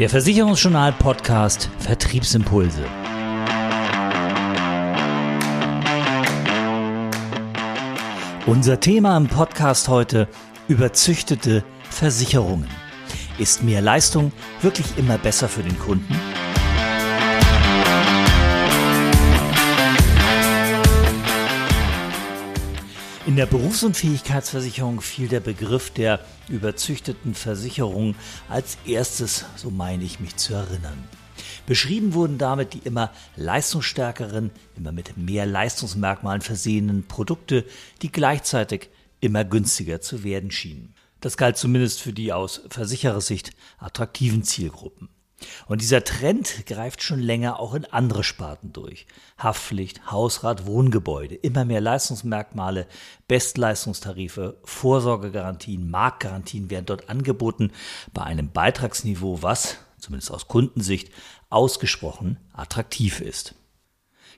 Der Versicherungsjournal Podcast Vertriebsimpulse. Unser Thema im Podcast heute überzüchtete Versicherungen. Ist mehr Leistung wirklich immer besser für den Kunden? In der Berufsunfähigkeitsversicherung fiel der Begriff der überzüchteten Versicherung als erstes, so meine ich mich zu erinnern. Beschrieben wurden damit die immer leistungsstärkeren, immer mit mehr Leistungsmerkmalen versehenen Produkte, die gleichzeitig immer günstiger zu werden schienen. Das galt zumindest für die aus Versicherersicht attraktiven Zielgruppen. Und dieser Trend greift schon länger auch in andere Sparten durch. Haftpflicht, Hausrat, Wohngebäude, immer mehr Leistungsmerkmale, Bestleistungstarife, Vorsorgegarantien, Marktgarantien werden dort angeboten bei einem Beitragsniveau, was, zumindest aus Kundensicht, ausgesprochen attraktiv ist.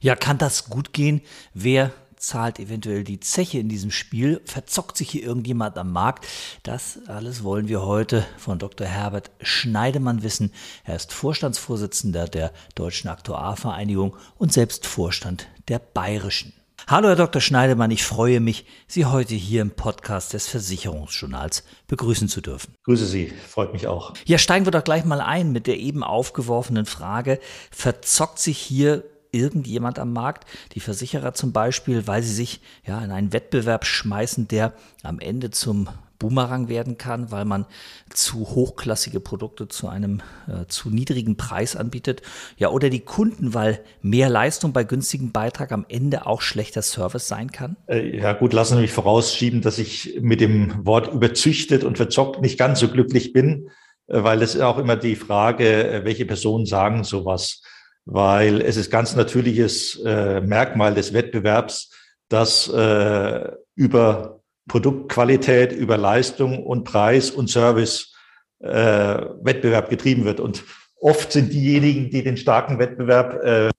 Ja, kann das gut gehen? Wer zahlt eventuell die Zeche in diesem Spiel? Verzockt sich hier irgendjemand am Markt? Das alles wollen wir heute von Dr. Herbert Schneidemann wissen. Er ist Vorstandsvorsitzender der Deutschen Aktuarvereinigung und selbst Vorstand der Bayerischen. Hallo, Herr Dr. Schneidemann, ich freue mich, Sie heute hier im Podcast des Versicherungsjournals begrüßen zu dürfen. Grüße Sie, freut mich auch. Ja, steigen wir doch gleich mal ein mit der eben aufgeworfenen Frage, verzockt sich hier irgendjemand am Markt, die Versicherer zum Beispiel, weil sie sich ja in einen Wettbewerb schmeißen, der am Ende zum Boomerang werden kann, weil man zu hochklassige Produkte zu einem äh, zu niedrigen Preis anbietet. Ja, oder die Kunden, weil mehr Leistung bei günstigem Beitrag am Ende auch schlechter Service sein kann? Äh, ja, gut, lassen Sie mich vorausschieben, dass ich mit dem Wort überzüchtet und verzockt nicht ganz so glücklich bin, äh, weil es auch immer die Frage, äh, welche Personen sagen sowas weil es ist ganz natürliches äh, Merkmal des Wettbewerbs, dass äh, über Produktqualität, über Leistung und Preis und Service äh, Wettbewerb getrieben wird. Und oft sind diejenigen, die den starken Wettbewerb äh,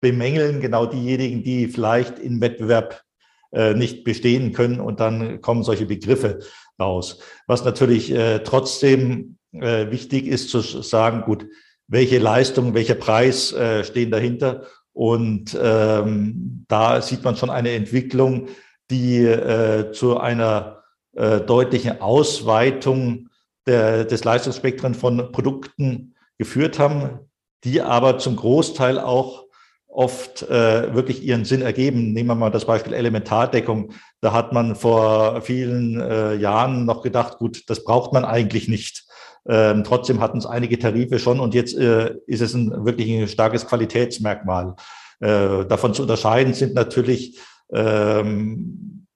bemängeln, genau diejenigen, die vielleicht im Wettbewerb äh, nicht bestehen können. Und dann kommen solche Begriffe raus. Was natürlich äh, trotzdem äh, wichtig ist zu sagen, gut, welche Leistung, welcher Preis äh, stehen dahinter. Und ähm, da sieht man schon eine Entwicklung, die äh, zu einer äh, deutlichen Ausweitung der, des Leistungsspektren von Produkten geführt haben, die aber zum Großteil auch oft äh, wirklich ihren Sinn ergeben. Nehmen wir mal das Beispiel Elementardeckung. Da hat man vor vielen äh, Jahren noch gedacht, gut, das braucht man eigentlich nicht. Ähm, trotzdem hatten es einige Tarife schon und jetzt äh, ist es ein wirklich ein starkes Qualitätsmerkmal. Äh, davon zu unterscheiden sind natürlich ähm,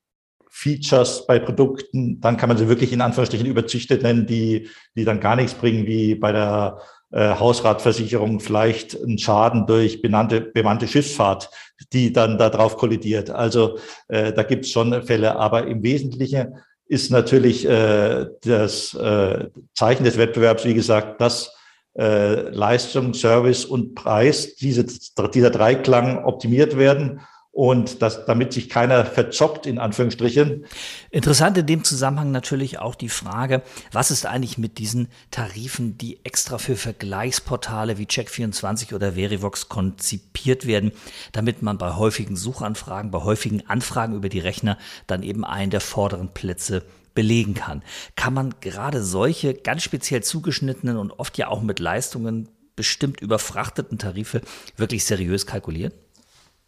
Features bei Produkten, dann kann man sie wirklich in Anführungsstrichen überzüchtet nennen, die, die dann gar nichts bringen, wie bei der äh, Hausratversicherung vielleicht ein Schaden durch benannte, bemannte Schiffsfahrt, die dann darauf kollidiert. Also äh, da gibt es schon Fälle, aber im Wesentlichen ist natürlich äh, das äh, Zeichen des Wettbewerbs, wie gesagt, dass äh, Leistung, Service und Preis, diese, dieser Dreiklang optimiert werden und das, damit sich keiner verzockt, in Anführungsstrichen. Interessant in dem Zusammenhang natürlich auch die Frage, was ist eigentlich mit diesen Tarifen, die extra für Vergleichsportale wie Check24 oder Verivox konzipiert werden, damit man bei häufigen Suchanfragen, bei häufigen Anfragen über die Rechner dann eben einen der vorderen Plätze belegen kann. Kann man gerade solche ganz speziell zugeschnittenen und oft ja auch mit Leistungen bestimmt überfrachteten Tarife wirklich seriös kalkulieren?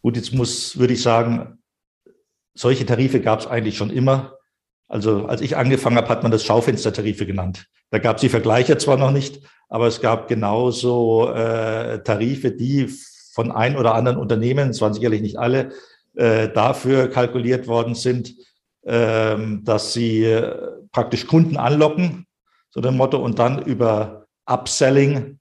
Gut, jetzt muss, würde ich sagen, solche Tarife gab es eigentlich schon immer. Also als ich angefangen habe, hat man das Schaufenstertarife genannt. Da gab es die Vergleiche zwar noch nicht, aber es gab genauso äh, Tarife, die von ein oder anderen Unternehmen, es waren sicherlich nicht alle, äh, dafür kalkuliert worden sind, äh, dass sie äh, praktisch Kunden anlocken, so dem Motto, und dann über Upselling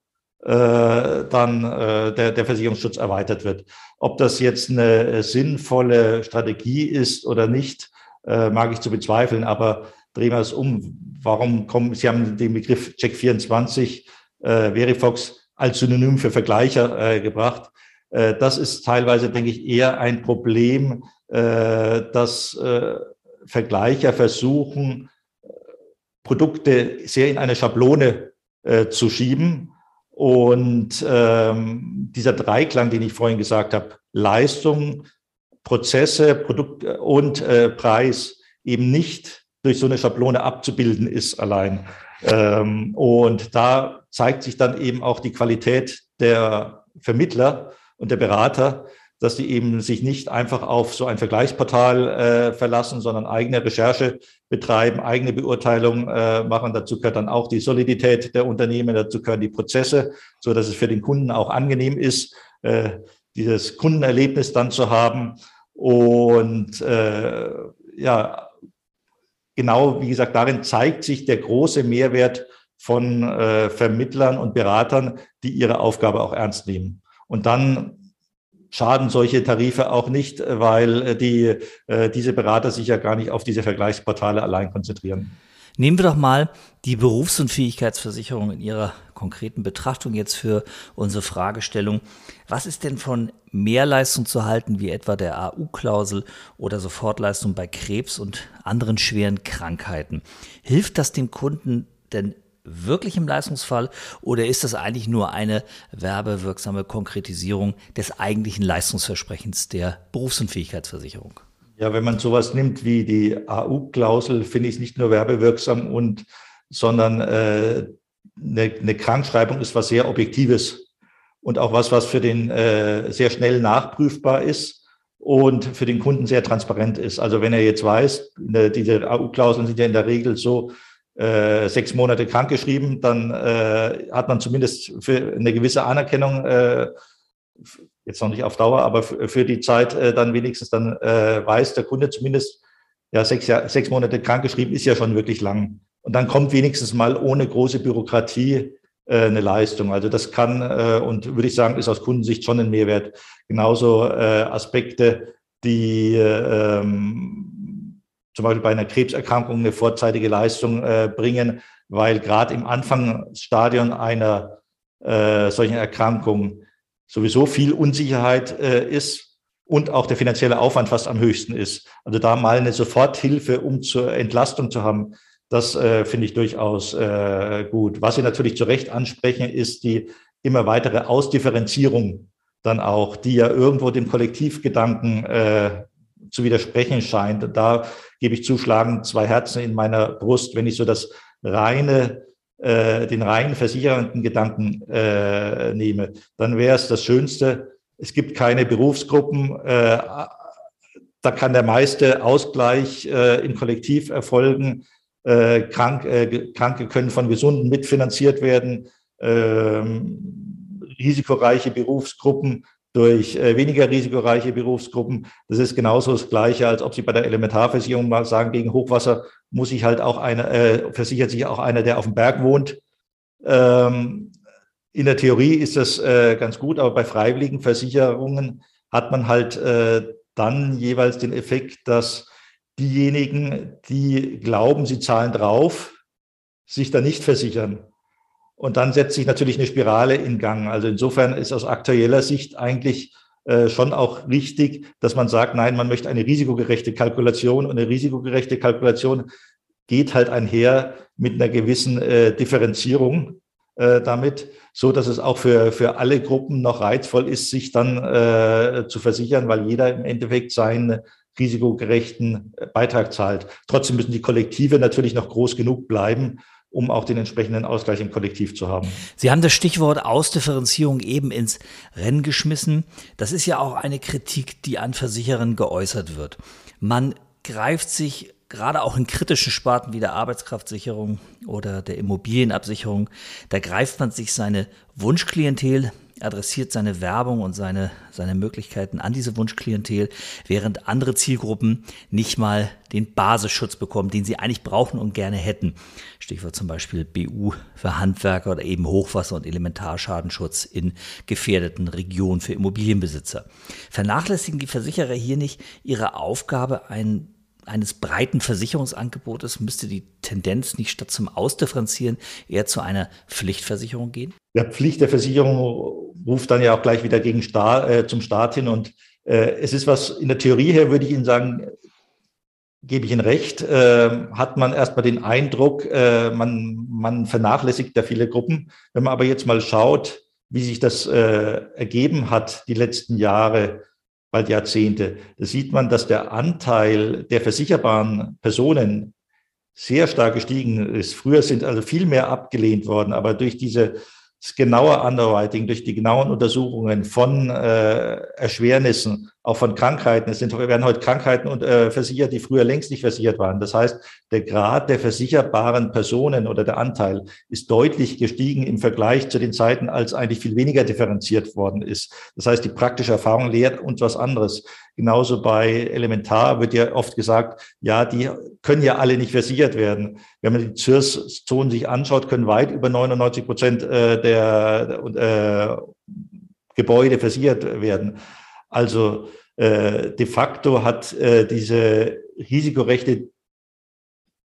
dann äh, der, der Versicherungsschutz erweitert wird. Ob das jetzt eine sinnvolle Strategie ist oder nicht, äh, mag ich zu bezweifeln, aber drehen wir es um. Warum kommen, Sie haben den Begriff Check24, äh, Verifox als Synonym für Vergleicher äh, gebracht. Äh, das ist teilweise, denke ich, eher ein Problem, äh, dass äh, Vergleicher versuchen, Produkte sehr in eine Schablone äh, zu schieben Und ähm, dieser Dreiklang, den ich vorhin gesagt habe, Leistung, Prozesse, Produkt und äh, Preis eben nicht durch so eine Schablone abzubilden ist allein. Ähm, und da zeigt sich dann eben auch die Qualität der Vermittler und der Berater, dass die eben sich nicht einfach auf so ein Vergleichsportal äh, verlassen, sondern eigene Recherche betreiben, eigene Beurteilung äh, machen. Dazu gehört dann auch die Solidität der Unternehmen, dazu gehören die Prozesse, so dass es für den Kunden auch angenehm ist, äh, dieses Kundenerlebnis dann zu haben. Und äh, ja, genau wie gesagt, darin zeigt sich der große Mehrwert von äh, Vermittlern und Beratern, die ihre Aufgabe auch ernst nehmen. Und dann schaden solche Tarife auch nicht, weil äh, die, äh, diese Berater sich ja gar nicht auf diese Vergleichsportale allein konzentrieren. Nehmen wir doch mal die Berufsunfähigkeitsversicherung in ihrer konkreten Betrachtung jetzt für unsere Fragestellung. Was ist denn von Mehrleistung zu halten, wie etwa der AU-Klausel oder Sofortleistung bei Krebs und anderen schweren Krankheiten? Hilft das dem Kunden denn wirklich im Leistungsfall oder ist das eigentlich nur eine werbewirksame Konkretisierung des eigentlichen Leistungsversprechens der Berufsunfähigkeitsversicherung? Ja, wenn man sowas nimmt wie die AU-Klausel, finde ich es nicht nur werbewirksam und, sondern äh, eine, eine Krankschreibung ist was sehr Objektives und auch was, was für den äh, sehr schnell nachprüfbar ist und für den Kunden sehr transparent ist. Also wenn er jetzt weiß, diese AU-Klauseln sind ja in der Regel so, äh, sechs Monate krankgeschrieben, dann äh, hat man zumindest für eine gewisse Anerkennung, äh, jetzt noch nicht auf Dauer, aber für die Zeit äh, dann wenigstens dann äh, weiß der Kunde zumindest, ja, sechs, Jahr, sechs Monate krankgeschrieben ist ja schon wirklich lang. Und dann kommt wenigstens mal ohne große Bürokratie äh, eine Leistung. Also das kann und würde ich sagen, ist aus Kundensicht schon ein Mehrwert. Genauso Aspekte, die ähm, zum Beispiel bei einer Krebserkrankung eine vorzeitige Leistung äh, bringen, weil gerade im Anfangsstadion einer äh, solchen Erkrankung sowieso viel Unsicherheit äh, ist und auch der finanzielle Aufwand fast am höchsten ist. Also da mal eine Soforthilfe, um zur Entlastung zu haben, das äh, finde ich durchaus äh, gut. Was Sie natürlich zu Recht ansprechen, ist die immer weitere Ausdifferenzierung dann auch, die ja irgendwo dem Kollektivgedanken äh, zu widersprechen scheint. Da gebe ich zuschlagen zwei Herzen in meiner Brust, wenn ich so das reine, äh, den reinen versicherenden Gedanken äh, nehme, dann wäre es das Schönste. Es gibt keine Berufsgruppen. Äh, da kann der meiste Ausgleich äh, im Kollektiv erfolgen. Äh, krank, äh, Kranke können von Gesunden mitfinanziert werden. Ähm, risikoreiche Berufsgruppen durch äh, weniger risikoreiche Berufsgruppen. Das ist genauso das Gleiche, als ob Sie bei der Elementarversicherung mal sagen, gegen Hochwasser muss ich halt auch einer, äh, versichert sich auch einer, der auf dem Berg wohnt. Ähm, in der Theorie ist das äh, ganz gut, aber bei freiwilligen Versicherungen hat man halt äh, dann jeweils den Effekt, dass diejenigen, die glauben, sie zahlen drauf, sich da nicht versichern. Und dann setzt sich natürlich eine Spirale in Gang. Also insofern ist aus aktueller Sicht eigentlich äh, schon auch richtig, dass man sagt, nein, man möchte eine risikogerechte Kalkulation und eine risikogerechte Kalkulation geht halt einher mit einer gewissen äh, Differenzierung äh, damit, so dass es auch für, für alle Gruppen noch reizvoll ist, sich dann äh, zu versichern, weil jeder im Endeffekt seinen risikogerechten Beitrag zahlt. Trotzdem müssen die Kollektive natürlich noch groß genug bleiben, um auch den entsprechenden Ausgleich im Kollektiv zu haben. Sie haben das Stichwort Ausdifferenzierung eben ins Rennen geschmissen. Das ist ja auch eine Kritik, die an Versicherern geäußert wird. Man greift sich gerade auch in kritischen Sparten wie der Arbeitskraftsicherung oder der Immobilienabsicherung, da greift man sich seine Wunschklientel, adressiert seine Werbung und seine, seine Möglichkeiten an diese Wunschklientel, während andere Zielgruppen nicht mal den Basisschutz bekommen, den sie eigentlich brauchen und gerne hätten. Stichwort zum Beispiel BU für Handwerker oder eben Hochwasser- und Elementarschadenschutz in gefährdeten Regionen für Immobilienbesitzer. Vernachlässigen die Versicherer hier nicht ihre Aufgabe, ein eines breiten Versicherungsangebotes müsste die Tendenz nicht statt zum Ausdifferenzieren eher zu einer Pflichtversicherung gehen? Ja, Pflicht der Versicherung ruft dann ja auch gleich wieder gegen Staat, äh, zum Staat hin. Und äh, es ist was, in der Theorie her würde ich Ihnen sagen, gebe ich Ihnen recht, äh, hat man erstmal den Eindruck, äh, man, man vernachlässigt da viele Gruppen. Wenn man aber jetzt mal schaut, wie sich das äh, ergeben hat die letzten Jahre, bald Jahrzehnte, da sieht man, dass der Anteil der versicherbaren Personen sehr stark gestiegen ist. Früher sind also viel mehr abgelehnt worden, aber durch diese das genaue Underwriting, durch die genauen Untersuchungen von äh, Erschwernissen, auch von Krankheiten. Es sind, werden heute Krankheiten und, äh, versichert, die früher längst nicht versichert waren. Das heißt, der Grad der versicherbaren Personen oder der Anteil ist deutlich gestiegen im Vergleich zu den Zeiten, als eigentlich viel weniger differenziert worden ist. Das heißt, die praktische Erfahrung lehrt uns was anderes. Genauso bei Elementar wird ja oft gesagt, ja, die können ja alle nicht versichert werden. Wenn man die ZIRS-Zonen sich anschaut, können weit über 99 Prozent äh, der äh, Gebäude versichert werden. Also äh, de facto hat äh, diese risikorechte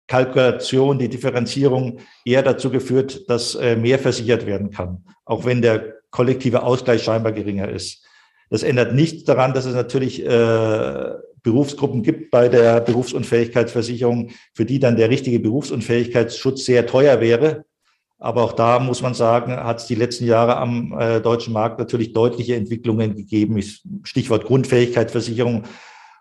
Kalkulation, die Differenzierung eher dazu geführt, dass äh, mehr versichert werden kann, auch wenn der kollektive Ausgleich scheinbar geringer ist. Das ändert nichts daran, dass es natürlich Berufsgruppen gibt bei der Berufsunfähigkeitsversicherung, für die dann der richtige Berufsunfähigkeitsschutz sehr teuer wäre. Aber auch da muss man sagen, hat es die letzten Jahre am äh, deutschen Markt natürlich deutliche Entwicklungen gegeben. Stichwort Grundfähigkeitsversicherung.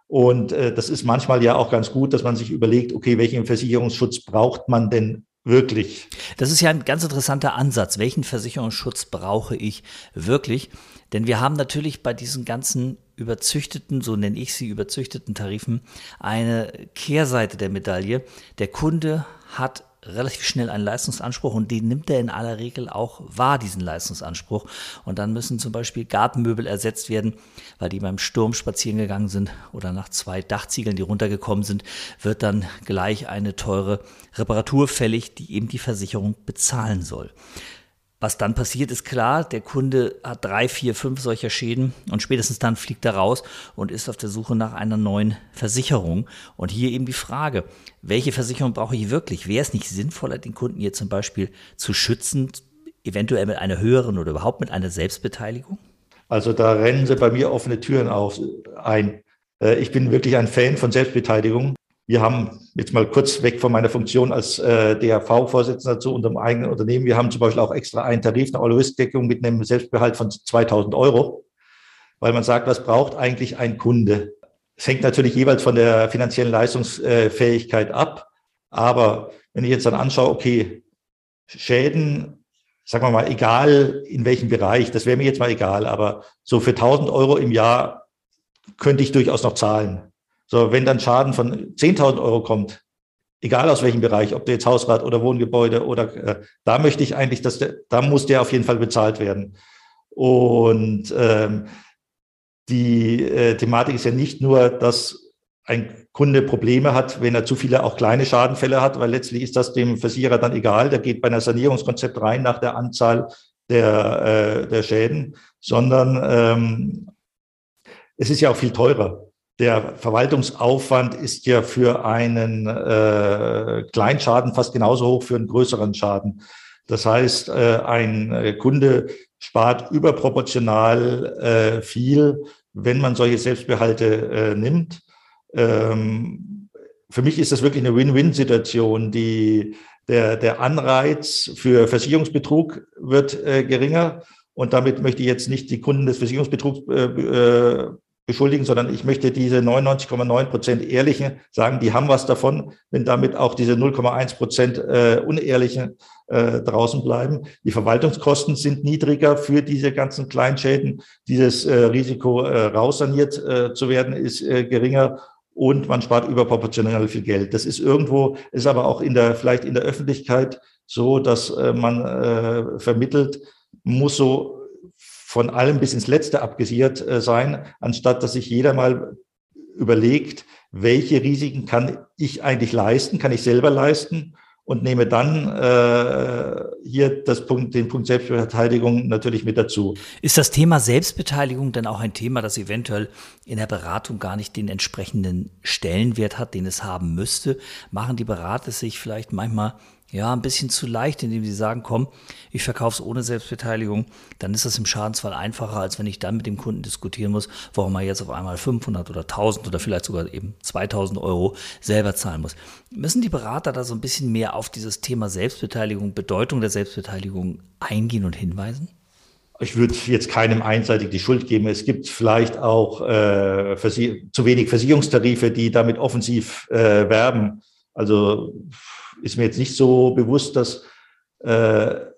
Und äh, das ist manchmal ja auch ganz gut, dass man sich überlegt, okay, welchen Versicherungsschutz braucht man denn wirklich? Das ist ja ein ganz interessanter Ansatz. Welchen Versicherungsschutz brauche ich wirklich? Denn wir haben natürlich bei diesen ganzen überzüchteten, so nenne ich sie, überzüchteten Tarifen eine Kehrseite der Medaille. Der Kunde hat relativ schnell einen Leistungsanspruch und den nimmt er in aller Regel auch wahr, diesen Leistungsanspruch. Und dann müssen zum Beispiel Gartenmöbel ersetzt werden, weil die beim Sturm spazieren gegangen sind oder nach zwei Dachziegeln, die runtergekommen sind, wird dann gleich eine teure Reparatur fällig, die eben die Versicherung bezahlen soll. Was dann passiert, ist klar, der Kunde hat drei, vier, fünf solcher Schäden und spätestens dann fliegt er raus und ist auf der Suche nach einer neuen Versicherung. Und hier eben die Frage, welche Versicherung brauche ich wirklich? Wäre es nicht sinnvoller, den Kunden hier zum Beispiel zu schützen, eventuell mit einer höheren oder überhaupt mit einer Selbstbeteiligung? Also da rennen Sie bei mir offene Türen auf, ein. Äh, ich bin wirklich ein Fan von Selbstbeteiligung. Wir haben jetzt mal kurz weg von meiner Funktion als äh, DRV-Vorsitzender zu unserem eigenen Unternehmen. Wir haben zum Beispiel auch extra einen Tarif, eine All-Risk-Deckung mit einem Selbstbehalt von 2000 Euro, weil man sagt, was braucht eigentlich ein Kunde? Es hängt natürlich jeweils von der finanziellen Leistungsfähigkeit ab. Aber wenn ich jetzt dann anschaue, okay, Schäden, sagen wir mal, egal in welchem Bereich, das wäre mir jetzt mal egal, aber so für 1000 Euro im Jahr könnte ich durchaus noch zahlen. So, wenn dann Schaden von 10.000 Euro kommt, egal aus welchem Bereich, ob der jetzt Hausrat oder Wohngebäude oder äh, da möchte ich eigentlich, dass der, da muss der auf jeden Fall bezahlt werden. Und ähm, die äh, Thematik ist ja nicht nur, dass ein Kunde Probleme hat, wenn er zu viele auch kleine Schadenfälle hat, weil letztlich ist das dem Versicherer dann egal. Der geht bei einer Sanierungskonzept rein nach der Anzahl der, äh, der Schäden, sondern ähm, es ist ja auch viel teurer der Verwaltungsaufwand ist ja für einen äh, Kleinschaden fast genauso hoch für einen größeren Schaden. Das heißt, äh, ein Kunde spart überproportional äh, viel, wenn man solche Selbstbehalte äh, nimmt. Ähm, für mich ist das wirklich eine Win-Win-Situation. Die, der, der Anreiz für Versicherungsbetrug wird äh, geringer. Und damit möchte ich jetzt nicht die Kunden des Versicherungsbetrugs äh, äh beschuldigen, sondern ich möchte diese 99,9 Prozent Ehrlichen sagen, die haben was davon, wenn damit auch diese 0,1 Prozent äh, Unehrlichen äh, draußen bleiben. Die Verwaltungskosten sind niedriger für diese ganzen Kleinschäden. Dieses äh, Risiko äh, raussaniert äh, zu werden ist äh, geringer und man spart überproportional viel Geld. Das ist irgendwo, ist aber auch in der, vielleicht in der Öffentlichkeit so, dass äh, man äh, vermittelt, muss so von allem bis ins Letzte abgesichert äh, sein, anstatt dass sich jeder mal überlegt, welche Risiken kann ich eigentlich leisten, kann ich selber leisten und nehme dann äh, hier das Punkt, den Punkt Selbstbeteiligung natürlich mit dazu. Ist das Thema Selbstbeteiligung dann auch ein Thema, das eventuell in der Beratung gar nicht den entsprechenden Stellenwert hat, den es haben müsste? Machen die Berater sich vielleicht manchmal ja, ein bisschen zu leicht, indem sie sagen, komm, ich verkaufe es ohne Selbstbeteiligung, dann ist das im Schadensfall einfacher, als wenn ich dann mit dem Kunden diskutieren muss, warum er jetzt auf einmal 500 oder 1000 oder vielleicht sogar eben 2000 Euro selber zahlen muss. Müssen die Berater da so ein bisschen mehr auf dieses Thema Selbstbeteiligung, Bedeutung der Selbstbeteiligung eingehen und hinweisen? Ich würde jetzt keinem einseitig die Schuld geben. Es gibt vielleicht auch äh, zu wenig Versicherungstarife, die damit offensiv äh, werben. Also ist mir jetzt nicht so bewusst, dass äh, äh,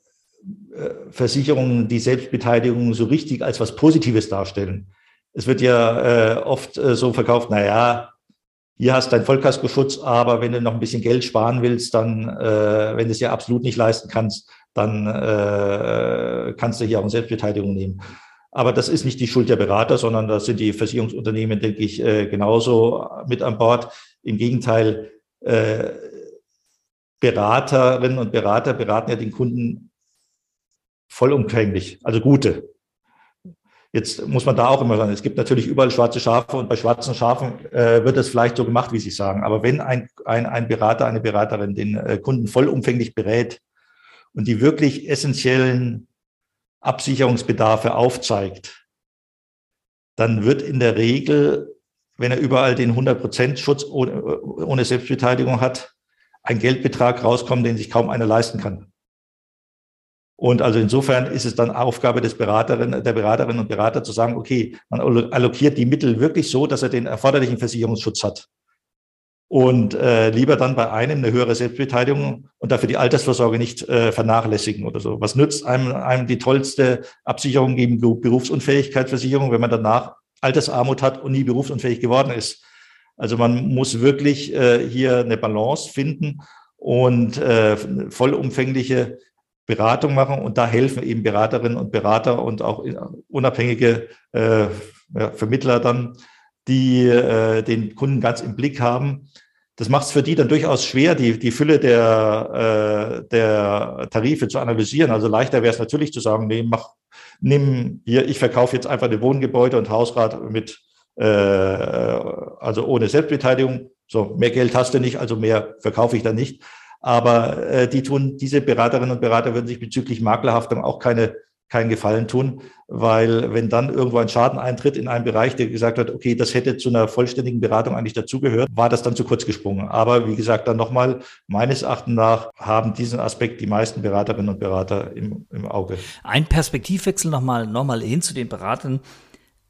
Versicherungen die Selbstbeteiligung so richtig als was Positives darstellen. Es wird ja äh, oft äh, so verkauft, na ja, hier hast du deinen Vollkaskoschutz, aber wenn du noch ein bisschen Geld sparen willst, dann, äh, wenn du es ja absolut nicht leisten kannst, dann äh, kannst du hier auch eine Selbstbeteiligung nehmen. Aber das ist nicht die Schuld der Berater, sondern da sind die Versicherungsunternehmen, denke ich, äh, genauso mit an Bord. Im Gegenteil, äh, Beraterinnen und Berater beraten ja den Kunden vollumfänglich, also gute. Jetzt muss man da auch immer sagen, es gibt natürlich überall schwarze Schafe und bei schwarzen Schafen äh, wird es vielleicht so gemacht, wie Sie sagen. Aber wenn ein, ein, ein Berater, eine Beraterin den äh, Kunden vollumfänglich berät und die wirklich essentiellen Absicherungsbedarfe aufzeigt, dann wird in der Regel, wenn er überall den 100% Schutz ohne, Selbstbeteiligung hat, ein Geldbetrag rauskommen, den sich kaum einer leisten kann. Und also insofern ist es dann Aufgabe des Beraterin, der Beraterinnen und Berater zu sagen, okay, man allokiert die Mittel wirklich so, dass er den erforderlichen Versicherungsschutz hat. Und äh, lieber dann bei einem eine höhere Selbstbeteiligung und dafür die Altersvorsorge nicht äh, vernachlässigen oder so. Was nützt einem, einem die tollste Absicherung gegen Berufsunfähigkeitsversicherung, wenn man danach Altersarmut hat und nie berufsunfähig geworden ist? Also man muss wirklich äh, hier eine Balance finden und äh, vollumfängliche Beratung machen. Und da helfen eben Beraterinnen und Berater und auch unabhängige äh, ja, Vermittler dann, die äh, den Kunden ganz im Blick haben. Das macht es für die dann durchaus schwer, die, die Fülle der, äh, der Tarife zu analysieren. Also leichter wäre es natürlich zu sagen, nee, mach, nimm hier, ich verkaufe jetzt einfach ein Wohngebäude und Hausrat mit äh, also ohne Selbstbeteiligung. So, mehr Geld hast du nicht, also mehr verkaufe ich dann nicht. Aber äh, die tun, diese Beraterinnen und Berater würden sich bezüglich Maklerhaftung auch keine, keinen Gefallen tun, weil wenn dann irgendwo ein Schaden eintritt in einem Bereich, der gesagt hat, okay, das hätte zu einer vollständigen Beratung eigentlich dazugehört, war das dann zu kurz gesprungen. Aber wie gesagt, dann nochmal, meines Erachtens nach haben diesen Aspekt die meisten Beraterinnen und Berater im, im Auge. Ein Perspektivwechsel nochmal, nochmal hin zu den Beratern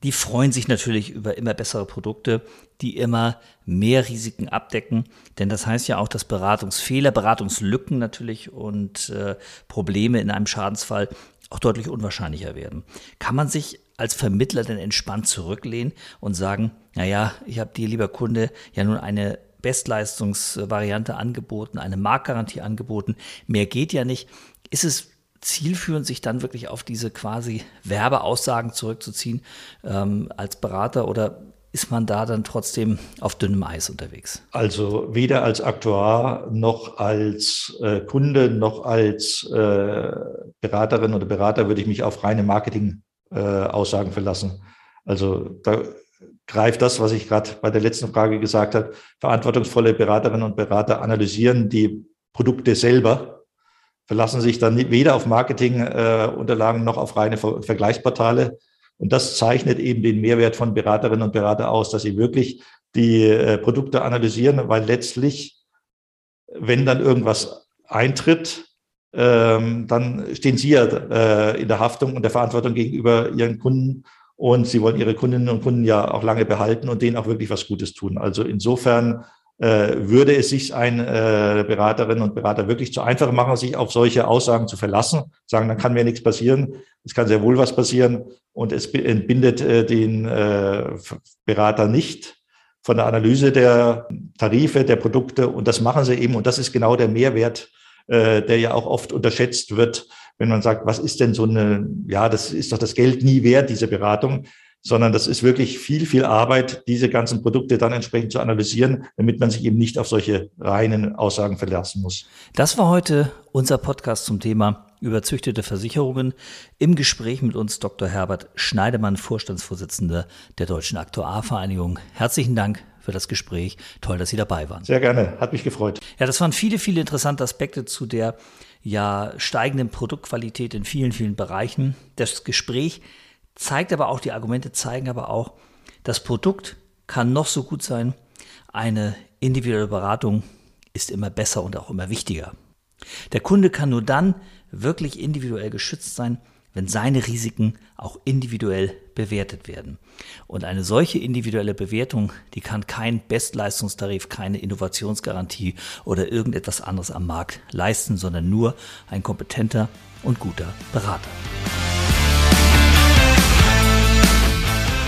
die freuen sich natürlich über immer bessere Produkte, die immer mehr Risiken abdecken. Denn das heißt ja auch, dass Beratungsfehler, Beratungslücken natürlich und äh, Probleme in einem Schadensfall auch deutlich unwahrscheinlicher werden. Kann man sich als Vermittler denn entspannt zurücklehnen und sagen, naja, ich habe dir, lieber Kunde, ja nun eine Bestleistungsvariante angeboten, eine Marktgarantie angeboten, mehr geht ja nicht. Ist es zielführend, sich dann wirklich auf diese quasi Werbeaussagen zurückzuziehen ähm, als Berater oder ist man da dann trotzdem auf dünnem Eis unterwegs? Also weder als Aktuar noch als äh, Kunde noch als äh, Beraterin oder Berater würde ich mich auf reine Marketing-Aussagen äh, verlassen. Also da greift das, was ich gerade bei der letzten Frage gesagt habe. Verantwortungsvolle Beraterinnen und Berater analysieren die Produkte selber verlassen sich dann weder auf Marketingunterlagen äh, noch auf reine Ver Vergleichsportale. Und das zeichnet eben den Mehrwert von Beraterinnen und Berater aus, dass sie wirklich die äh, Produkte analysieren, weil letztlich, wenn dann irgendwas eintritt, ähm, dann stehen sie ja äh, in der Haftung und der Verantwortung gegenüber ihren Kunden und sie wollen ihre Kundinnen und Kunden ja auch lange behalten und denen auch wirklich was Gutes tun. Also insofern würde es sich ein äh, Beraterinnen und Berater wirklich zu einfach machen, sich auf solche Aussagen zu verlassen, sagen, dann kann mir nichts passieren. Es kann sehr wohl was passieren und es entbindet äh, den äh, Berater nicht von der Analyse der Tarife, der Produkte und das machen sie eben und das ist genau der Mehrwert, äh, der ja auch oft unterschätzt wird, wenn man sagt, was ist denn so eine, ja, das ist doch das Geld nie wert, diese Beratung sondern das ist wirklich viel, viel Arbeit, diese ganzen Produkte dann entsprechend zu analysieren, damit man sich eben nicht auf solche reinen Aussagen verlassen muss. Das war heute unser Podcast zum Thema überzüchtete Versicherungen. Im Gespräch mit uns Dr. Herbert Schneidemann, Vorstandsvorsitzender der Deutschen Aktuarvereinigung. Herzlichen Dank für das Gespräch. Toll, dass Sie dabei waren. Sehr gerne, hat mich gefreut. Ja, das waren viele, viele interessante Aspekte zu der ja steigenden Produktqualität in vielen, vielen Bereichen. Das Gespräch zeigt aber auch, die Argumente zeigen aber auch, das Produkt kann noch so gut sein. Eine individuelle Beratung ist immer besser und auch immer wichtiger. Der Kunde kann nur dann wirklich individuell geschützt sein, wenn seine Risiken auch individuell bewertet werden. Und eine solche individuelle Bewertung, die kann kein Bestleistungstarif, keine Innovationsgarantie oder irgendetwas anderes am Markt leisten, sondern nur ein kompetenter und guter Berater.